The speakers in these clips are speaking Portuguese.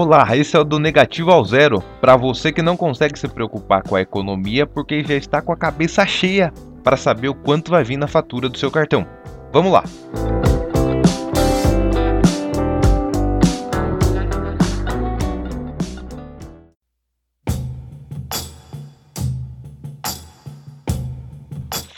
Olá, esse é o do Negativo ao Zero, para você que não consegue se preocupar com a economia porque já está com a cabeça cheia para saber o quanto vai vir na fatura do seu cartão. Vamos lá!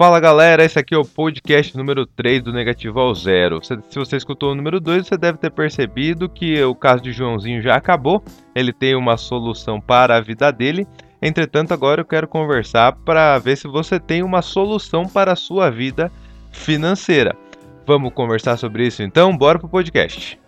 Fala galera, esse aqui é o podcast número 3 do Negativo ao Zero. Se, você escutou o número 2, você deve ter percebido que o caso de Joãozinho já acabou, ele tem uma solução para a vida dele. Entretanto, agora eu quero conversar para ver se você tem uma solução para a sua vida financeira. Vamos conversar sobre isso então? Bora pro podcast.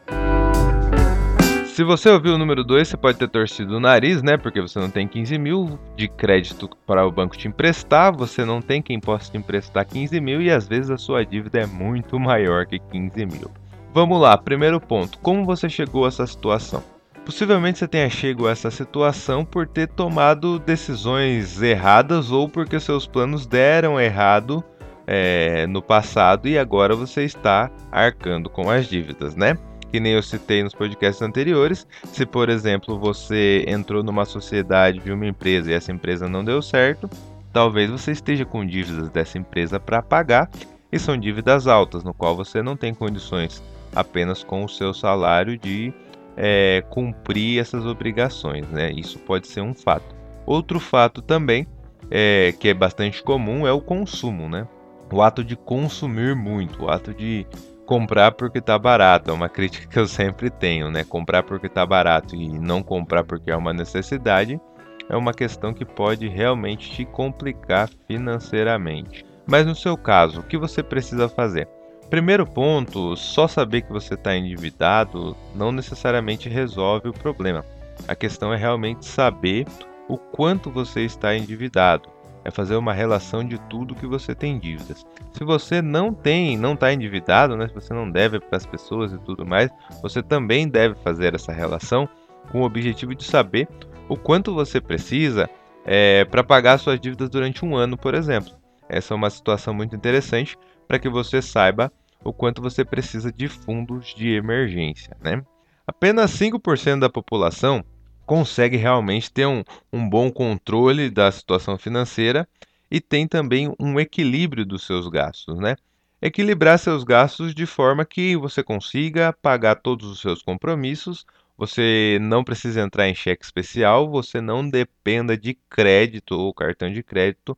Se você ouviu o número 2, você pode ter torcido o nariz, né? Porque você não tem 15 mil de crédito para o banco te emprestar, você não tem quem possa te emprestar 15 mil e às vezes a sua dívida é muito maior que 15 mil. Vamos lá, primeiro ponto: como você chegou a essa situação? Possivelmente você tenha chegado a essa situação por ter tomado decisões erradas ou porque seus planos deram errado é, no passado e agora você está arcando com as dívidas, né? Que nem eu citei nos podcasts anteriores. Se, por exemplo, você entrou numa sociedade de uma empresa e essa empresa não deu certo, talvez você esteja com dívidas dessa empresa para pagar e são dívidas altas, no qual você não tem condições apenas com o seu salário de é, cumprir essas obrigações, né? Isso pode ser um fato. Outro fato também é, que é bastante comum é o consumo, né? O ato de consumir muito, o ato de comprar porque tá barato. É uma crítica que eu sempre tenho, né? Comprar porque tá barato e não comprar porque é uma necessidade é uma questão que pode realmente te complicar financeiramente. Mas no seu caso, o que você precisa fazer? Primeiro ponto, só saber que você está endividado não necessariamente resolve o problema. A questão é realmente saber o quanto você está endividado é fazer uma relação de tudo que você tem dívidas. Se você não tem, não está endividado, né, se você não deve para as pessoas e tudo mais, você também deve fazer essa relação com o objetivo de saber o quanto você precisa é, para pagar suas dívidas durante um ano, por exemplo. Essa é uma situação muito interessante para que você saiba o quanto você precisa de fundos de emergência. Né? Apenas 5% da população consegue realmente ter um, um bom controle da situação financeira e tem também um equilíbrio dos seus gastos, né? Equilibrar seus gastos de forma que você consiga pagar todos os seus compromissos, você não precisa entrar em cheque especial, você não dependa de crédito ou cartão de crédito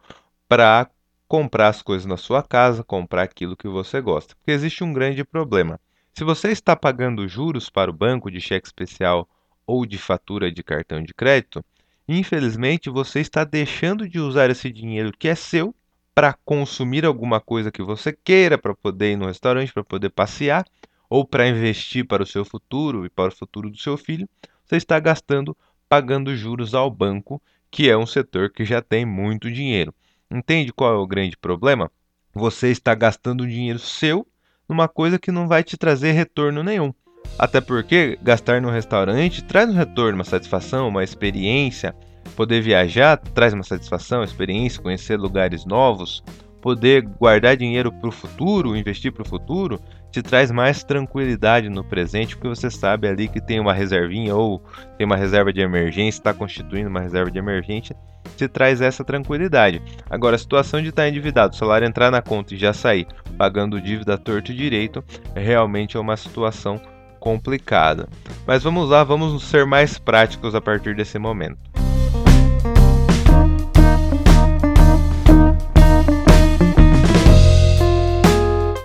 para comprar as coisas na sua casa, comprar aquilo que você gosta. Porque existe um grande problema. Se você está pagando juros para o banco de cheque especial ou de fatura de cartão de crédito, infelizmente você está deixando de usar esse dinheiro que é seu para consumir alguma coisa que você queira, para poder ir no restaurante, para poder passear, ou para investir para o seu futuro e para o futuro do seu filho. Você está gastando pagando juros ao banco, que é um setor que já tem muito dinheiro. Entende qual é o grande problema? Você está gastando dinheiro seu numa coisa que não vai te trazer retorno nenhum. Até porque gastar no restaurante traz um retorno, uma satisfação, uma experiência. Poder viajar traz uma satisfação, experiência, conhecer lugares novos. Poder guardar dinheiro para o futuro, investir para o futuro, te traz mais tranquilidade no presente, porque você sabe ali que tem uma reservinha ou tem uma reserva de emergência, está constituindo uma reserva de emergência, te traz essa tranquilidade. Agora, a situação de estar endividado, o salário entrar na conta e já sair pagando dívida torto e direito, realmente é uma situação complicada. Mas vamos lá, vamos ser mais práticos a partir desse momento.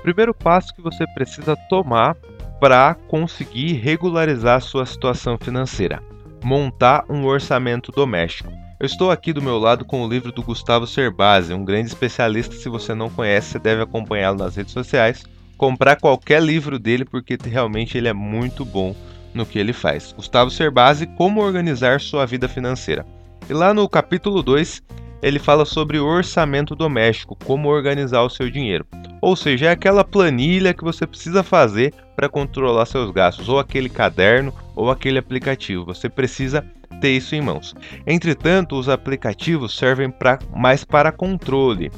Primeiro passo que você precisa tomar para conseguir regularizar sua situação financeira: montar um orçamento doméstico. Eu estou aqui do meu lado com o livro do Gustavo Cerbasi, um grande especialista. Se você não conhece, você deve acompanhá-lo nas redes sociais comprar qualquer livro dele porque realmente ele é muito bom no que ele faz. Gustavo Cerbasi, Como Organizar Sua Vida Financeira. E lá no capítulo 2, ele fala sobre orçamento doméstico, como organizar o seu dinheiro. Ou seja, é aquela planilha que você precisa fazer para controlar seus gastos, ou aquele caderno, ou aquele aplicativo. Você precisa ter isso em mãos. Entretanto, os aplicativos servem pra, mais para controle.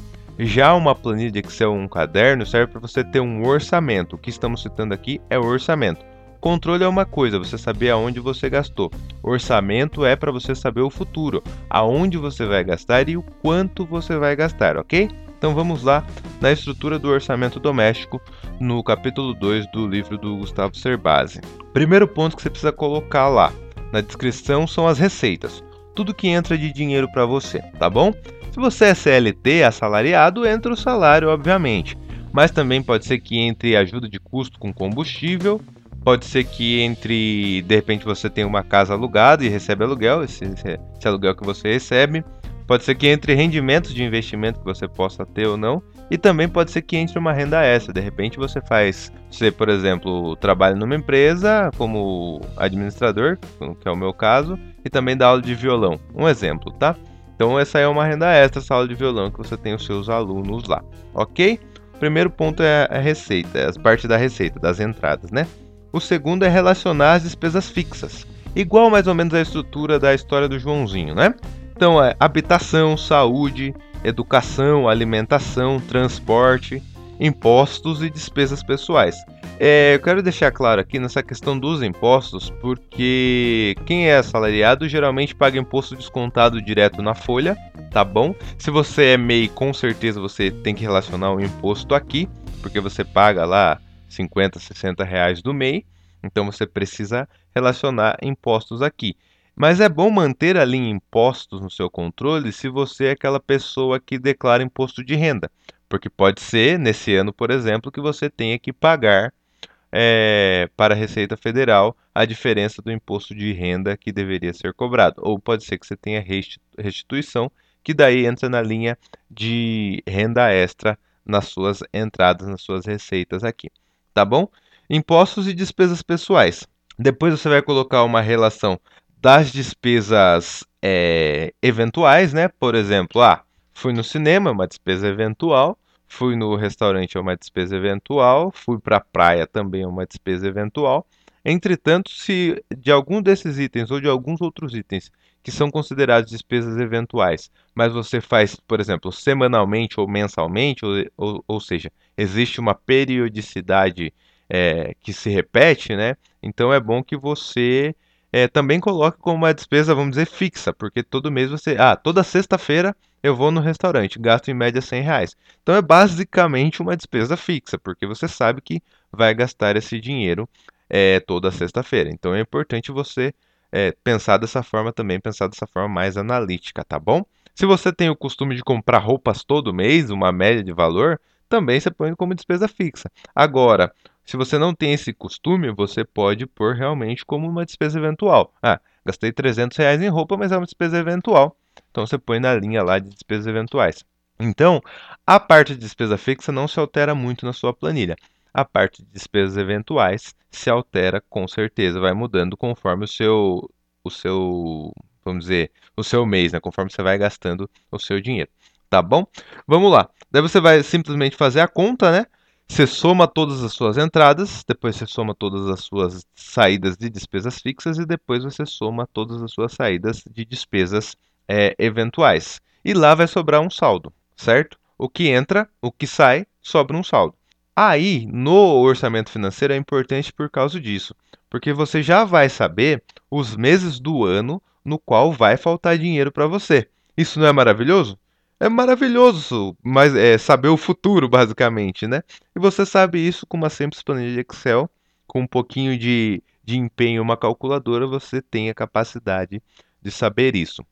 Já uma planilha de Excel um caderno serve para você ter um orçamento. O que estamos citando aqui é o orçamento. Controle é uma coisa, você saber aonde você gastou. Orçamento é para você saber o futuro, aonde você vai gastar e o quanto você vai gastar, ok? Então vamos lá na estrutura do orçamento doméstico no capítulo 2 do livro do Gustavo Cerbasi. Primeiro ponto que você precisa colocar lá na descrição são as receitas. Tudo que entra de dinheiro para você, tá bom? Se você é CLT, assalariado, entra o salário, obviamente. Mas também pode ser que entre ajuda de custo com combustível, pode ser que entre, de repente você tem uma casa alugada e recebe aluguel, esse, esse aluguel que você recebe. Pode ser que entre rendimentos de investimento que você possa ter ou não. E também pode ser que entre uma renda extra. De repente você faz, você, por exemplo, trabalha numa empresa como administrador, que é o meu caso, e também dá aula de violão. Um exemplo, tá? Então essa é uma renda extra, essa aula de violão que você tem os seus alunos lá, ok? O primeiro ponto é a receita, é a parte da receita, das entradas, né? O segundo é relacionar as despesas fixas, igual mais ou menos a estrutura da história do Joãozinho, né? Então é habitação, saúde, educação, alimentação, transporte, impostos e despesas pessoais. É, eu quero deixar claro aqui nessa questão dos impostos, porque quem é assalariado geralmente paga imposto descontado direto na folha, tá bom? Se você é MEI, com certeza você tem que relacionar o imposto aqui, porque você paga lá 50, 60 reais do MEI, então você precisa relacionar impostos aqui. Mas é bom manter ali impostos no seu controle se você é aquela pessoa que declara imposto de renda. Porque pode ser, nesse ano, por exemplo, que você tenha que pagar é, para a Receita Federal a diferença do imposto de renda que deveria ser cobrado. Ou pode ser que você tenha restituição, que daí entra na linha de renda extra nas suas entradas, nas suas receitas aqui. Tá bom? Impostos e despesas pessoais. Depois você vai colocar uma relação das despesas é, eventuais, né? Por exemplo, ah, fui no cinema, uma despesa eventual. Fui no restaurante, é uma despesa eventual. Fui para a praia, também é uma despesa eventual. Entretanto, se de algum desses itens ou de alguns outros itens que são considerados despesas eventuais, mas você faz, por exemplo, semanalmente ou mensalmente, ou, ou, ou seja, existe uma periodicidade é, que se repete, né? Então é bom que você é, também coloque como uma despesa, vamos dizer, fixa, porque todo mês você. Ah, toda sexta-feira eu vou no restaurante, gasto em média 100 reais. Então é basicamente uma despesa fixa, porque você sabe que vai gastar esse dinheiro é, toda sexta-feira. Então é importante você é, pensar dessa forma também, pensar dessa forma mais analítica, tá bom? Se você tem o costume de comprar roupas todo mês, uma média de valor, também você põe como despesa fixa. Agora, se você não tem esse costume, você pode pôr realmente como uma despesa eventual. Ah, gastei 300 reais em roupa, mas é uma despesa eventual. Então você põe na linha lá de despesas eventuais. Então, a parte de despesa fixa não se altera muito na sua planilha. A parte de despesas eventuais se altera com certeza, vai mudando conforme o seu, o seu, vamos dizer, o seu mês, né? Conforme você vai gastando o seu dinheiro. Tá bom? Vamos lá. Daí você vai simplesmente fazer a conta, né? Você soma todas as suas entradas, depois você soma todas as suas saídas de despesas fixas e depois você soma todas as suas saídas de despesas é, eventuais. E lá vai sobrar um saldo, certo? O que entra, o que sai, sobra um saldo. Aí, no orçamento financeiro é importante por causa disso, porque você já vai saber os meses do ano no qual vai faltar dinheiro para você. Isso não é maravilhoso? É maravilhoso, mas é saber o futuro, basicamente, né? E você sabe isso com uma simples planilha de Excel, com um pouquinho de, de empenho, uma calculadora, você tem a capacidade de saber isso.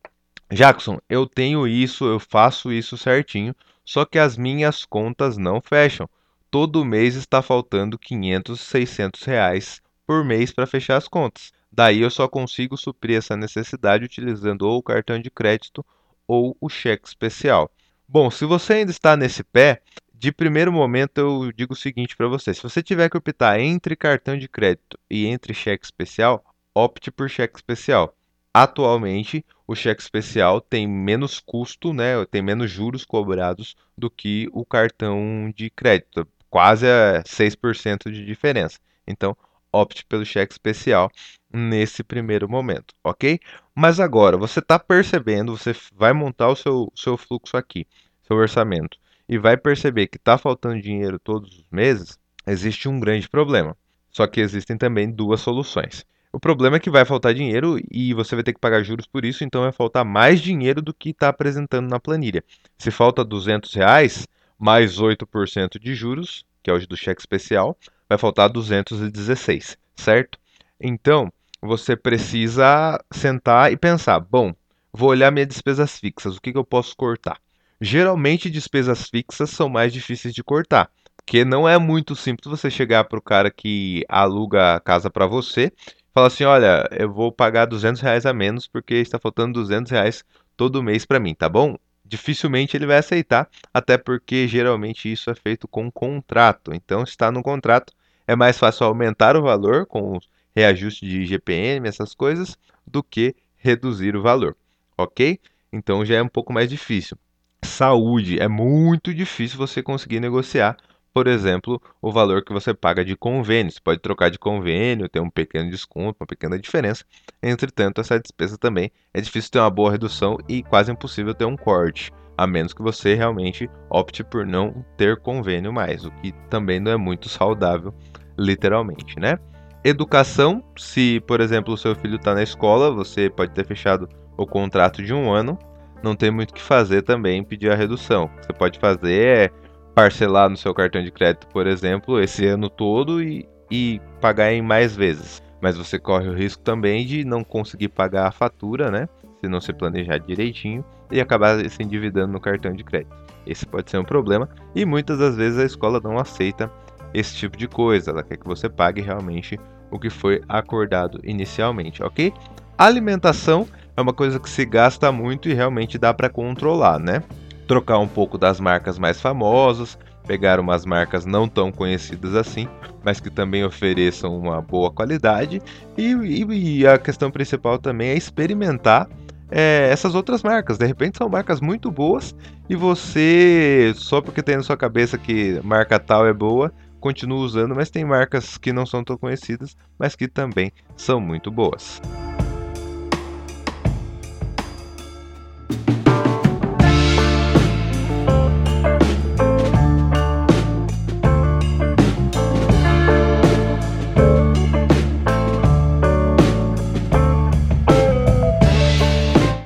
Jackson, eu tenho isso, eu faço isso certinho, só que as minhas contas não fecham. Todo mês está faltando 500, 600 reais por mês para fechar as contas. Daí eu só consigo suprir essa necessidade utilizando ou o cartão de crédito ou o cheque especial. Bom, se você ainda está nesse pé, de primeiro momento eu digo o seguinte para você: se você tiver que optar entre cartão de crédito e entre cheque especial, opte por cheque especial. Atualmente, o cheque especial tem menos custo, né, tem menos juros cobrados do que o cartão de crédito, quase 6% de diferença. Então, opte pelo cheque especial nesse primeiro momento, ok? Mas agora, você está percebendo, você vai montar o seu, seu fluxo aqui, seu orçamento, e vai perceber que está faltando dinheiro todos os meses, existe um grande problema. Só que existem também duas soluções. O problema é que vai faltar dinheiro e você vai ter que pagar juros por isso, então vai faltar mais dinheiro do que está apresentando na planilha. Se falta 200 reais, mais 8% de juros, que é o do cheque especial, vai faltar 216, certo? Então, você precisa sentar e pensar: bom, vou olhar minhas despesas fixas, o que, que eu posso cortar? Geralmente, despesas fixas são mais difíceis de cortar, porque não é muito simples você chegar para o cara que aluga a casa para você fala assim, olha, eu vou pagar 200 reais a menos porque está faltando 200 reais todo mês para mim, tá bom? Dificilmente ele vai aceitar, até porque geralmente isso é feito com contrato. Então, está no contrato, é mais fácil aumentar o valor com reajuste de GPM, essas coisas, do que reduzir o valor, ok? Então já é um pouco mais difícil. Saúde, é muito difícil você conseguir negociar por exemplo, o valor que você paga de convênio. Você pode trocar de convênio, ter um pequeno desconto, uma pequena diferença. Entretanto, essa despesa também é difícil ter uma boa redução e quase impossível ter um corte, a menos que você realmente opte por não ter convênio mais, o que também não é muito saudável, literalmente, né? Educação, se por exemplo o seu filho está na escola, você pode ter fechado o contrato de um ano, não tem muito o que fazer também pedir a redução. O que você pode fazer é parcelar no seu cartão de crédito, por exemplo, esse ano todo e, e pagar em mais vezes. Mas você corre o risco também de não conseguir pagar a fatura, né? Se não se planejar direitinho e acabar se endividando no cartão de crédito. Esse pode ser um problema e muitas das vezes a escola não aceita esse tipo de coisa. Ela quer que você pague realmente o que foi acordado inicialmente, ok? Alimentação é uma coisa que se gasta muito e realmente dá para controlar, né? trocar um pouco das marcas mais famosas, pegar umas marcas não tão conhecidas assim, mas que também ofereçam uma boa qualidade. E, e, e a questão principal também é experimentar é, essas outras marcas. De repente são marcas muito boas e você, só porque tem na sua cabeça que marca tal é boa, continua usando, mas tem marcas que não são tão conhecidas, mas que também são muito boas.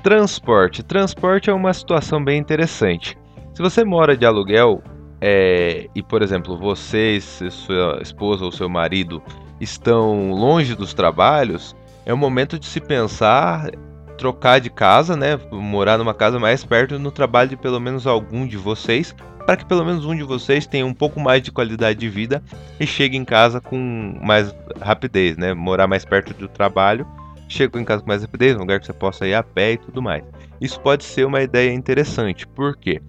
Transporte. Transporte é uma situação bem interessante. Se você mora de aluguel é, e, por exemplo, você, sua esposa ou seu marido estão longe dos trabalhos, é o momento de se pensar trocar de casa, né? Morar numa casa mais perto no trabalho de pelo menos algum de vocês, para que pelo menos um de vocês tenha um pouco mais de qualidade de vida e chegue em casa com mais rapidez, né? Morar mais perto do trabalho chegou em casa com mais rapidez, um lugar que você possa ir a pé e tudo mais. Isso pode ser uma ideia interessante, por quê?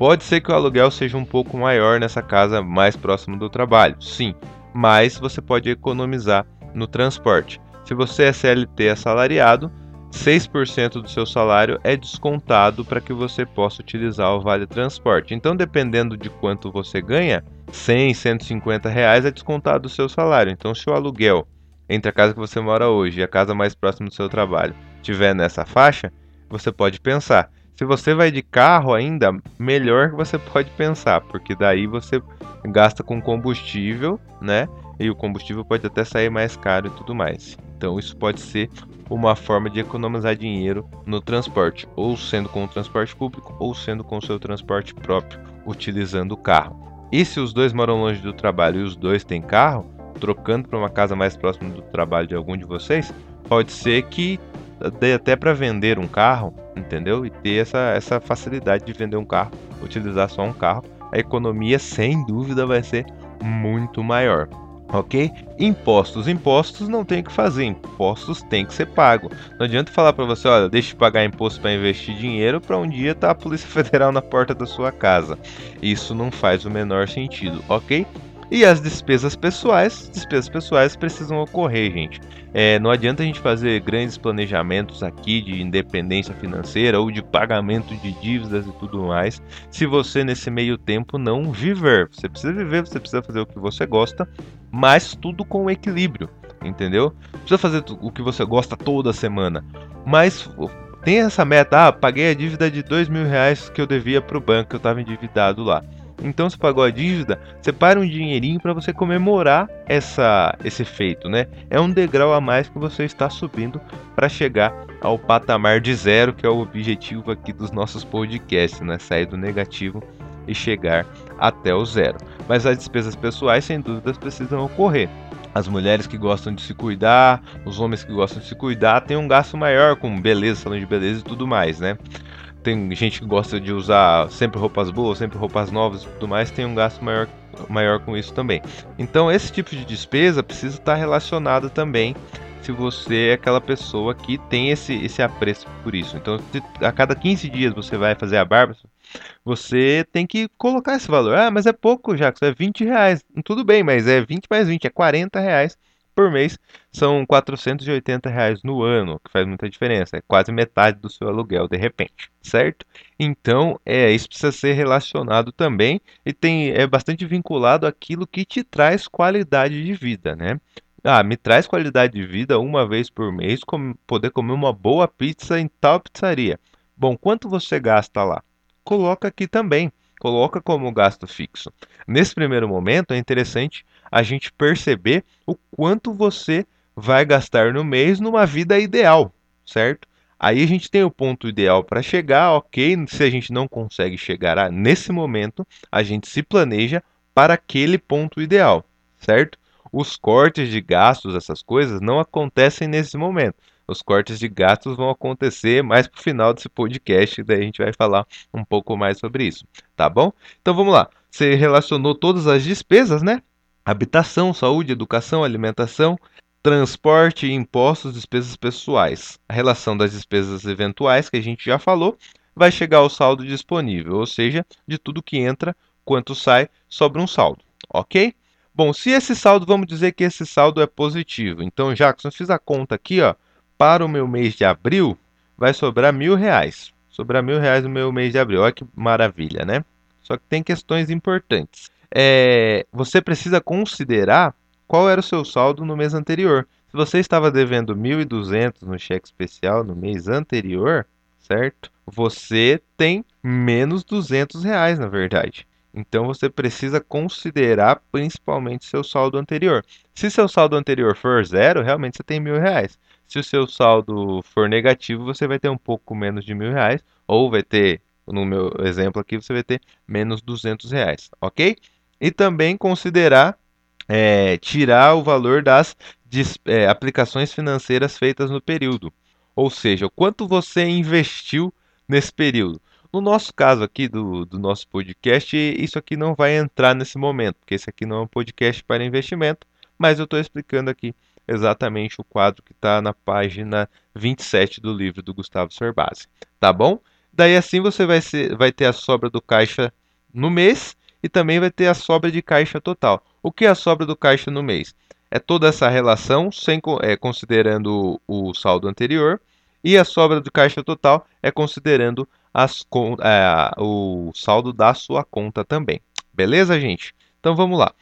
Pode ser que o aluguel seja um pouco maior nessa casa mais próximo do trabalho, sim, mas você pode economizar no transporte. Se você é CLT assalariado, 6% do seu salário é descontado para que você possa utilizar o Vale Transporte. Então, dependendo de quanto você ganha, 100, 150 reais é descontado do seu salário. Então, se o aluguel entre a casa que você mora hoje e a casa mais próxima do seu trabalho tiver nessa faixa, você pode pensar. Se você vai de carro ainda, melhor que você pode pensar, porque daí você gasta com combustível, né? E o combustível pode até sair mais caro e tudo mais. Então isso pode ser uma forma de economizar dinheiro no transporte, ou sendo com o transporte público, ou sendo com o seu transporte próprio, utilizando o carro. E se os dois moram longe do trabalho e os dois têm carro, trocando para uma casa mais próxima do trabalho de algum de vocês, pode ser que dê até para vender um carro, entendeu? E ter essa, essa facilidade de vender um carro, utilizar só um carro. A economia, sem dúvida, vai ser muito maior. Ok? Impostos. Impostos não tem que fazer. Impostos tem que ser pago. Não adianta falar para você, olha, deixe de pagar imposto para investir dinheiro para um dia tá a Polícia Federal na porta da sua casa. Isso não faz o menor sentido, ok? E as despesas pessoais, despesas pessoais precisam ocorrer, gente. É, não adianta a gente fazer grandes planejamentos aqui de independência financeira ou de pagamento de dívidas e tudo mais, se você nesse meio tempo não viver. Você precisa viver, você precisa fazer o que você gosta, mas tudo com equilíbrio, entendeu? Precisa fazer o que você gosta toda semana, mas tem essa meta, ah, paguei a dívida de dois mil reais que eu devia para o banco, que eu estava endividado lá. Então, se pagou a dívida, separe um dinheirinho para você comemorar essa, esse feito, né? É um degrau a mais que você está subindo para chegar ao patamar de zero, que é o objetivo aqui dos nossos podcasts, né? Sair do negativo e chegar até o zero. Mas as despesas pessoais, sem dúvidas, precisam ocorrer. As mulheres que gostam de se cuidar, os homens que gostam de se cuidar, têm um gasto maior com beleza, salão de beleza e tudo mais, né? Tem gente que gosta de usar sempre roupas boas, sempre roupas novas e tudo mais, tem um gasto maior, maior com isso também. Então, esse tipo de despesa precisa estar relacionado também se você é aquela pessoa que tem esse, esse apreço por isso. Então, se a cada 15 dias você vai fazer a barba, você tem que colocar esse valor. Ah, mas é pouco, Jackson, é 20 reais. Tudo bem, mas é 20 mais 20, é 40 reais por mês. São 480 reais no ano, que faz muita diferença. É quase metade do seu aluguel, de repente, certo? Então, é, isso precisa ser relacionado também e tem, é bastante vinculado àquilo que te traz qualidade de vida, né? Ah, me traz qualidade de vida uma vez por mês, com, poder comer uma boa pizza em tal pizzaria. Bom, quanto você gasta lá? coloca aqui também, coloca como gasto fixo. Nesse primeiro momento é interessante a gente perceber o quanto você vai gastar no mês numa vida ideal, certo? Aí a gente tem o ponto ideal para chegar, ok? Se a gente não consegue chegar a, nesse momento, a gente se planeja para aquele ponto ideal, certo? Os cortes de gastos, essas coisas, não acontecem nesse momento. Os cortes de gastos vão acontecer mais para o final desse podcast, daí a gente vai falar um pouco mais sobre isso, tá bom? Então vamos lá. Você relacionou todas as despesas, né? Habitação, saúde, educação, alimentação, transporte, impostos, despesas pessoais. A relação das despesas eventuais, que a gente já falou, vai chegar ao saldo disponível, ou seja, de tudo que entra, quanto sai, sobra um saldo, ok? Bom, se esse saldo, vamos dizer que esse saldo é positivo. Então, Jackson, eu fiz a conta aqui, ó para o meu mês de abril, vai sobrar mil reais. Sobrar mil reais no meu mês de abril. Olha que maravilha, né? Só que tem questões importantes. É, você precisa considerar qual era o seu saldo no mês anterior. Se você estava devendo 1.200 no cheque especial no mês anterior, certo? Você tem menos 200 reais, na verdade. Então você precisa considerar principalmente seu saldo anterior. Se seu saldo anterior for zero, realmente você tem mil reais. Se o seu saldo for negativo, você vai ter um pouco menos de mil reais, ou vai ter, no meu exemplo aqui, você vai ter menos 200 reais, ok? E também considerar é, tirar o valor das é, aplicações financeiras feitas no período, ou seja, o quanto você investiu nesse período. No nosso caso aqui do, do nosso podcast, isso aqui não vai entrar nesse momento, porque esse aqui não é um podcast para investimento, mas eu estou explicando aqui exatamente o quadro que está na página 27 do livro do Gustavo Cerbasi, tá bom? Daí assim você vai, ser, vai ter a sobra do caixa no mês e também vai ter a sobra de caixa total. O que é a sobra do caixa no mês? É toda essa relação, sem, é, considerando o, saldo anterior, e a sobra do caixa total é considerando as, é, o saldo da sua conta também. Beleza, gente? Então vamos lá.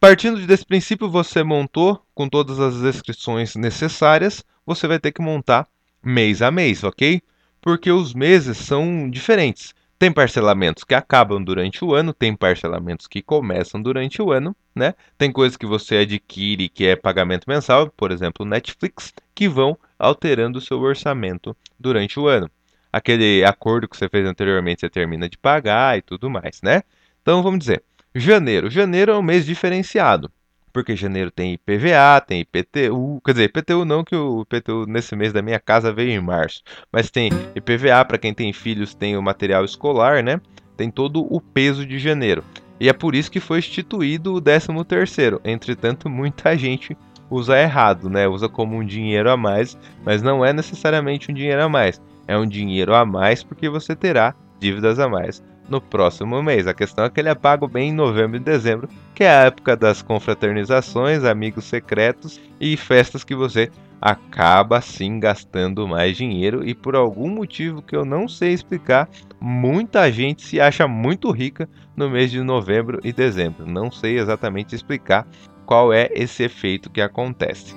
Partindo desse princípio, você montou com todas as descrições necessárias, você vai ter que montar mês a mês, ok? Porque os meses são diferentes. Tem parcelamentos que acabam durante o ano, tem parcelamentos que começam durante o ano, né? Tem coisas que você adquire que é pagamento mensal, por exemplo, Netflix, que vão alterando o seu orçamento durante o ano. Aquele acordo que você fez anteriormente, você termina de pagar e tudo mais, né? Então vamos dizer, Janeiro. Janeiro é um mês diferenciado, porque janeiro tem IPVA, tem IPTU, quer dizer, IPTU não, que o IPTU nesse mês da minha casa veio em março, mas tem IPVA para quem tem filhos, tem o material escolar, né? Tem todo o peso de janeiro. E é por isso que foi instituído o 13 terceiro. Entretanto, muita gente usa errado, né? Usa como um dinheiro a mais, mas não é necessariamente um dinheiro a mais. É um dinheiro a mais porque você terá dívidas a mais no próximo mês. A questão é que ele é pago bem em novembro e dezembro, que é a época das confraternizações, amigos secretos e festas que você acaba sim gastando mais dinheiro e por algum motivo que eu não sei explicar, muita gente se acha muito rica no mês de novembro e dezembro. Não sei exatamente explicar qual é esse efeito que acontece.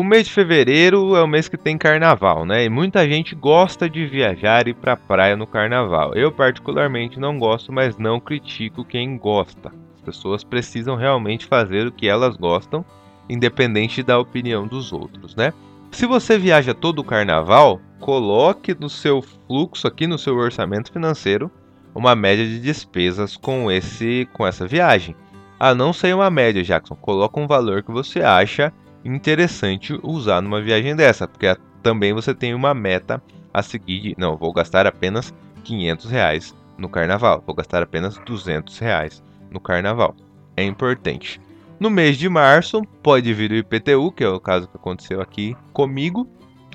O mês de fevereiro é o mês que tem carnaval, né? E muita gente gosta de viajar e ir pra praia no carnaval. Eu, particularmente, não gosto, mas não critico quem gosta. As pessoas precisam realmente fazer o que elas gostam, independente da opinião dos outros, né? Se você viaja todo o carnaval, coloque no seu fluxo aqui no seu orçamento financeiro uma média de despesas com esse com essa viagem. Ah, não sei uma média, Jackson. Coloca um valor que você acha interessante usar numa viagem dessa, porque também você tem uma meta a seguir. Não, vou gastar apenas 500 reais no carnaval. Vou gastar apenas 200 reais no carnaval. É importante. No mês de março, pode vir o IPTU, que é o caso que aconteceu aqui comigo,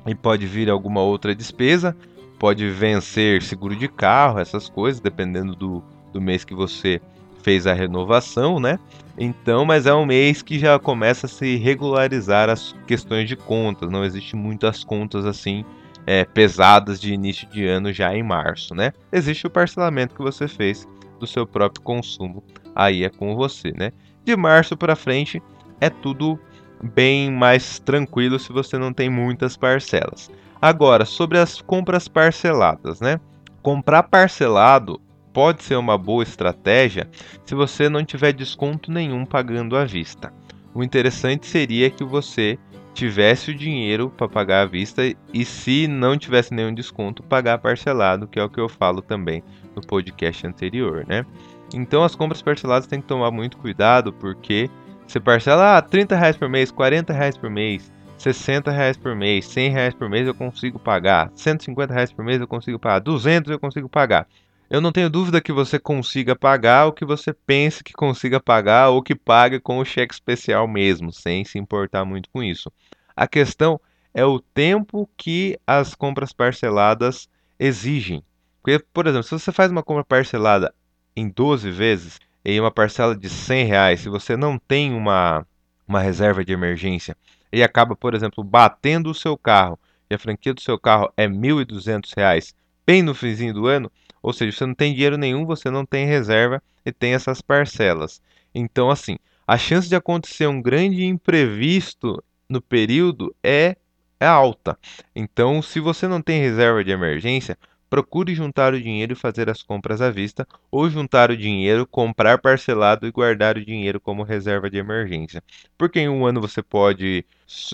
e pode vir alguma outra despesa, pode vencer seguro de carro, essas coisas, dependendo do, do mês que você fez a renovação, né? Então, mas é um mês que já começa a se regularizar as questões de contas, não existe muitas contas assim é, pesadas de início de ano já em março, né? Existe o parcelamento que você fez do seu próprio consumo, aí é com você, né? De março para frente é tudo bem mais tranquilo se você não tem muitas parcelas. Agora, sobre as compras parceladas, né? Comprar parcelado pode ser uma boa estratégia se você não tiver desconto nenhum pagando à vista. O interessante seria que você tivesse o dinheiro para pagar à vista e se não tivesse nenhum desconto, pagar parcelado, que é o que eu falo também no podcast anterior, né? Então as compras parceladas tem que tomar muito cuidado porque você parcela ah, 30 reais por mês, 40 reais por mês, 60 reais por mês, 100 reais por mês eu consigo pagar, 150 reais por mês eu consigo pagar, 200 eu consigo pagar. Eu não tenho dúvida que você consiga pagar o que você pense que consiga pagar ou que pague com o cheque especial mesmo, sem se importar muito com isso. A questão é o tempo que as compras parceladas exigem. Porque, por exemplo, se você faz uma compra parcelada em 12 vezes, em uma parcela de 100 reais, se você não tem uma, uma reserva de emergência e acaba, por exemplo, batendo o seu carro e a franquia do seu carro é R$ 1.200 bem no finzinho do ano, ou seja, você não tem dinheiro nenhum, você não tem reserva e tem essas parcelas. Então, assim, a chance de acontecer um grande imprevisto no período é, é alta. Então, se você não tem reserva de emergência, procure juntar o dinheiro e fazer as compras à vista, ou juntar o dinheiro, comprar parcelado e guardar o dinheiro como reserva de emergência. Porque em um ano você pode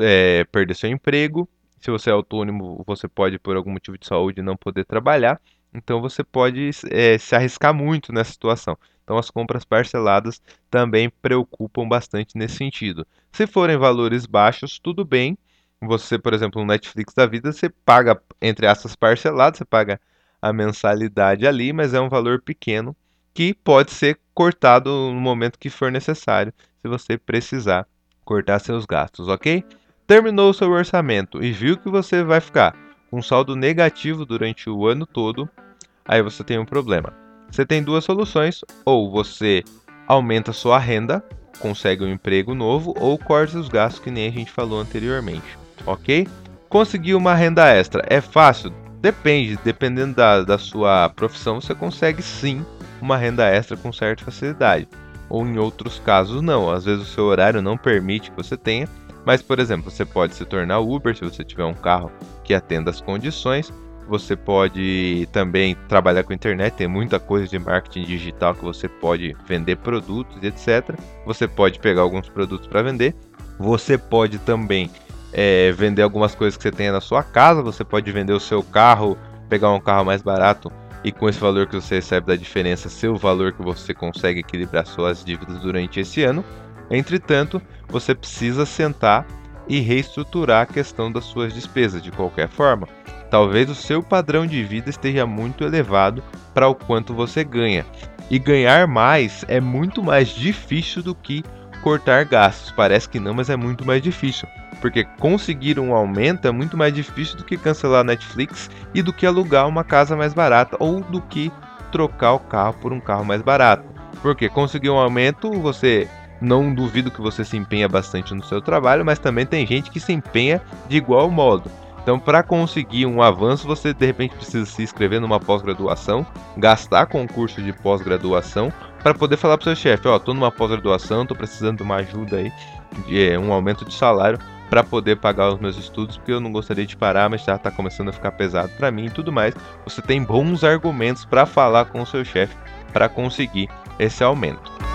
é, perder seu emprego, se você é autônomo, você pode, por algum motivo de saúde, não poder trabalhar. Então você pode é, se arriscar muito nessa situação. Então as compras parceladas também preocupam bastante nesse sentido. Se forem valores baixos, tudo bem. Você, por exemplo, no Netflix da vida, você paga, entre aspas, parcelado, você paga a mensalidade ali, mas é um valor pequeno que pode ser cortado no momento que for necessário, se você precisar cortar seus gastos, ok? Terminou o seu orçamento e viu que você vai ficar com saldo negativo durante o ano todo, aí você tem um problema. Você tem duas soluções: ou você aumenta sua renda, consegue um emprego novo, ou corta os gastos que nem a gente falou anteriormente, ok? Conseguir uma renda extra é fácil? Depende, dependendo da, da sua profissão, você consegue sim uma renda extra com certa facilidade. Ou em outros casos, não. Às vezes o seu horário não permite que você tenha. Mas, por exemplo, você pode se tornar Uber se você tiver um carro que atenda as condições. Você pode também trabalhar com internet, tem muita coisa de marketing digital que você pode vender produtos, etc. Você pode pegar alguns produtos para vender. Você pode também é, vender algumas coisas que você tenha na sua casa, você pode vender o seu carro, pegar um carro mais barato e com esse valor que você recebe da diferença ser o valor que você consegue equilibrar suas dívidas durante esse ano. Entretanto, você precisa sentar e reestruturar a questão das suas despesas de qualquer forma. Talvez o seu padrão de vida esteja muito elevado para o quanto você ganha. E ganhar mais é muito mais difícil do que cortar gastos. Parece que não, mas é muito mais difícil. Porque conseguir um aumento é muito mais difícil do que cancelar Netflix e do que alugar uma casa mais barata ou do que trocar o carro por um carro mais barato. Porque conseguir um aumento, você não duvido que você se empenha bastante no seu trabalho, mas também tem gente que se empenha de igual modo. Então, para conseguir um avanço, você de repente precisa se inscrever numa pós-graduação, gastar com um curso de pós-graduação para poder falar para o seu chefe, ó, tô numa pós-graduação, tô precisando de uma ajuda aí, de é, um aumento de salário, para poder pagar os meus estudos, porque eu não gostaria de parar, mas já está começando a ficar pesado para mim e tudo mais. Você tem bons argumentos para falar com o seu chefe para conseguir esse aumento.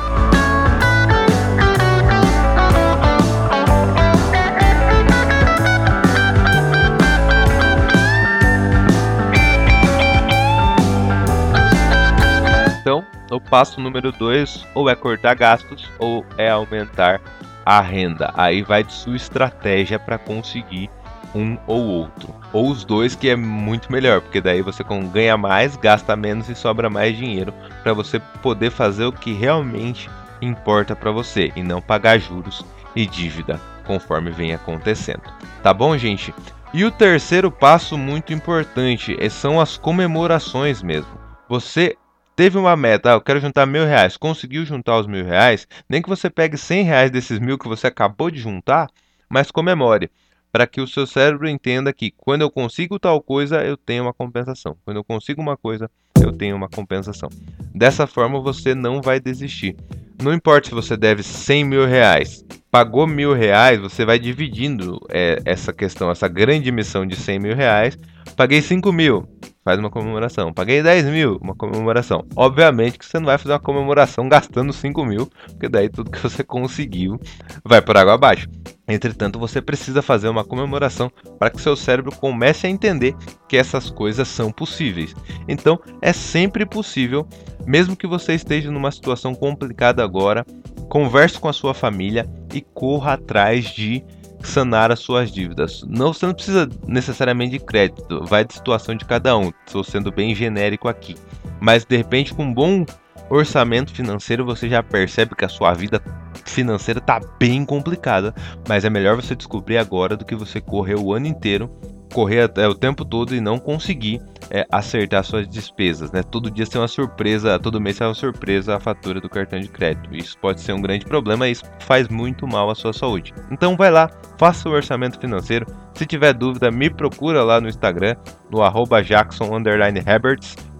O passo número 2 ou é cortar gastos ou é aumentar a renda. Aí vai de sua estratégia para conseguir um ou outro. Ou os dois, que é muito melhor, porque daí você ganha mais, gasta menos e sobra mais dinheiro para você poder fazer o que realmente importa para você e não pagar juros e dívida conforme vem acontecendo. Tá bom, gente? E o terceiro passo muito importante são as comemorações mesmo. Você teve uma meta, ah, eu quero juntar mil reais, conseguiu juntar os mil reais, nem que você pegue cem reais desses mil que você acabou de juntar, mas comemore, para que o seu cérebro entenda que quando eu consigo tal coisa, eu tenho uma compensação. Quando eu consigo uma coisa, eu tenho uma compensação. Dessa forma, você não vai desistir. Não importa se você deve 100 mil reais, pagou mil reais, você vai dividindo é, essa questão, essa grande missão de 100 mil reais. Paguei 5 mil, faz uma comemoração. Paguei 10 mil, uma comemoração. Obviamente que você não vai fazer uma comemoração gastando 5 mil, porque daí tudo que você conseguiu vai por água abaixo. Entretanto, você precisa fazer uma comemoração para que seu cérebro comece a entender que essas coisas são possíveis. Então, é sempre possível, mesmo que você esteja numa situação complicada agora, converse com a sua família e corra atrás de sanar as suas dívidas. Não, você não precisa necessariamente de crédito, vai de situação de cada um. Estou sendo bem genérico aqui. Mas de repente, com um bom orçamento financeiro, você já percebe que a sua vida financeira está bem complicada. Mas é melhor você descobrir agora do que você correr o ano inteiro correr até o tempo todo e não conseguir é, acertar suas despesas, né? Todo dia tem uma surpresa, todo mês tem uma surpresa a fatura do cartão de crédito. Isso pode ser um grande problema e isso faz muito mal à sua saúde. Então vai lá, faça o orçamento financeiro. Se tiver dúvida, me procura lá no Instagram, no arroba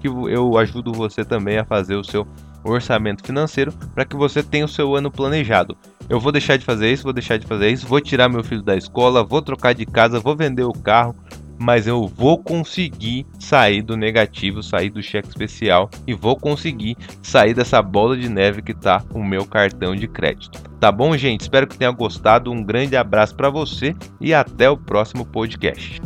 que eu ajudo você também a fazer o seu orçamento financeiro para que você tenha o seu ano planejado. Eu vou deixar de fazer isso, vou deixar de fazer isso, vou tirar meu filho da escola, vou trocar de casa, vou vender o carro, mas eu vou conseguir sair do negativo, sair do cheque especial e vou conseguir sair dessa bola de neve que tá o meu cartão de crédito. Tá bom, gente? Espero que tenha gostado. Um grande abraço para você e até o próximo podcast.